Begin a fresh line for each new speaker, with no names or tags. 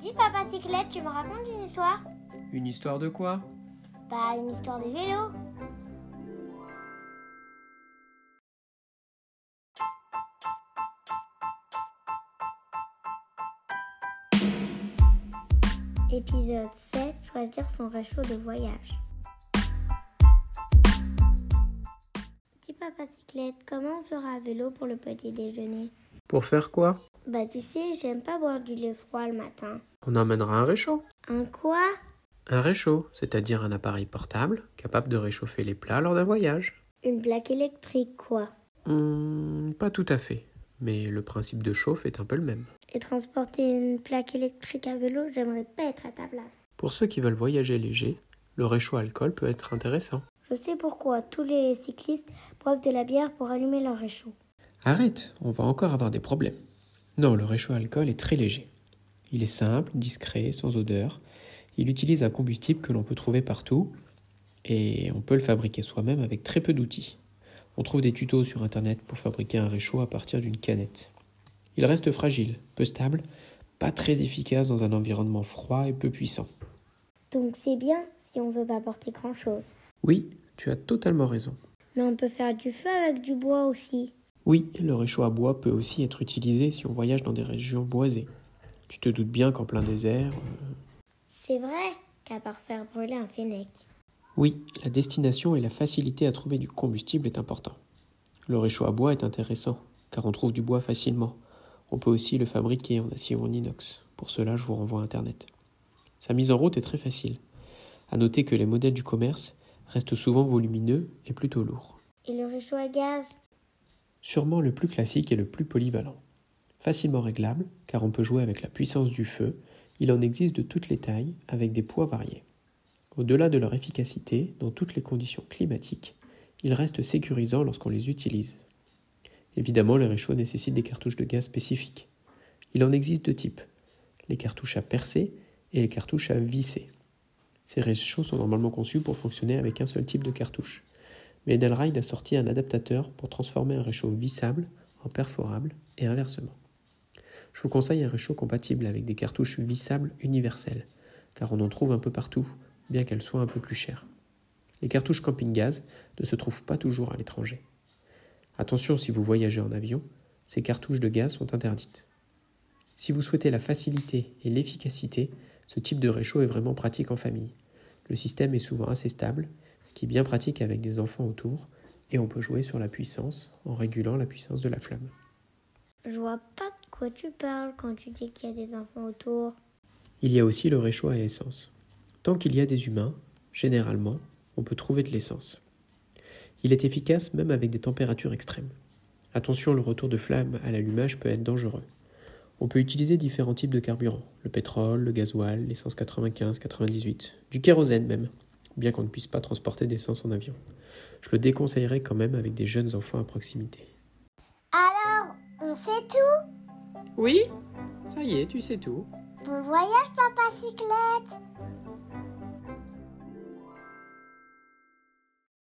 Dis papa cyclette, tu me racontes une histoire?
Une histoire de quoi?
Bah une histoire de vélo. Épisode 7 Choisir son réchaud de voyage. Dis papa cyclette, comment on fera à vélo pour le petit déjeuner?
Pour faire quoi?
Bah tu sais, j'aime pas boire du lait froid le matin.
On emmènera un réchaud.
Un quoi?
Un réchaud, c'est-à-dire un appareil portable capable de réchauffer les plats lors d'un voyage.
Une plaque électrique quoi
Hmm, pas tout à fait, mais le principe de chauffe est un peu le même.
Et transporter une plaque électrique à vélo, j'aimerais pas être à ta place.
Pour ceux qui veulent voyager léger, le réchaud alcool peut être intéressant.
Je sais pourquoi tous les cyclistes boivent de la bière pour allumer leur réchaud.
Arrête, on va encore avoir des problèmes. Non, le réchaud alcool est très léger. Il est simple, discret, sans odeur. Il utilise un combustible que l'on peut trouver partout et on peut le fabriquer soi-même avec très peu d'outils. On trouve des tutos sur internet pour fabriquer un réchaud à partir d'une canette. Il reste fragile, peu stable, pas très efficace dans un environnement froid et peu puissant.
Donc c'est bien si on veut pas porter grand chose.
Oui, tu as totalement raison.
Mais on peut faire du feu avec du bois aussi.
Oui, le réchaud à bois peut aussi être utilisé si on voyage dans des régions boisées. Tu te doutes bien qu'en plein désert, euh,
C'est vrai qu'à part faire brûler un fennec.
Oui, la destination et la facilité à trouver du combustible est important. Le réchaud à bois est intéressant, car on trouve du bois facilement. On peut aussi le fabriquer en acier ou en inox. Pour cela, je vous renvoie à Internet. Sa mise en route est très facile. À noter que les modèles du commerce restent souvent volumineux et plutôt lourds.
Et le réchaud à gaz?
Sûrement le plus classique et le plus polyvalent. Facilement réglable, car on peut jouer avec la puissance du feu, il en existe de toutes les tailles, avec des poids variés. Au-delà de leur efficacité, dans toutes les conditions climatiques, ils restent sécurisants lorsqu'on les utilise. Évidemment, les réchauds nécessitent des cartouches de gaz spécifiques. Il en existe deux types, les cartouches à percer et les cartouches à visser. Ces réchauds sont normalement conçus pour fonctionner avec un seul type de cartouche. Mais a sorti un adaptateur pour transformer un réchaud vissable en perforable et inversement. Je vous conseille un réchaud compatible avec des cartouches vissables universelles, car on en trouve un peu partout, bien qu'elles soient un peu plus chères. Les cartouches camping-gaz ne se trouvent pas toujours à l'étranger. Attention si vous voyagez en avion, ces cartouches de gaz sont interdites. Si vous souhaitez la facilité et l'efficacité, ce type de réchaud est vraiment pratique en famille. Le système est souvent assez stable, ce qui est bien pratique avec des enfants autour, et on peut jouer sur la puissance en régulant la puissance de la flamme.
Je vois pas de quoi tu parles quand tu dis qu'il y a des enfants autour.
Il y a aussi le réchaud à essence. Tant qu'il y a des humains, généralement, on peut trouver de l'essence. Il est efficace même avec des températures extrêmes. Attention, le retour de flamme à l'allumage peut être dangereux. On peut utiliser différents types de carburants, le pétrole, le gasoil, l'essence 95-98, du kérosène même, bien qu'on ne puisse pas transporter d'essence en avion. Je le déconseillerais quand même avec des jeunes enfants à proximité.
Alors, on sait tout?
Oui Ça y est, tu sais tout.
Bon voyage, papa cyclette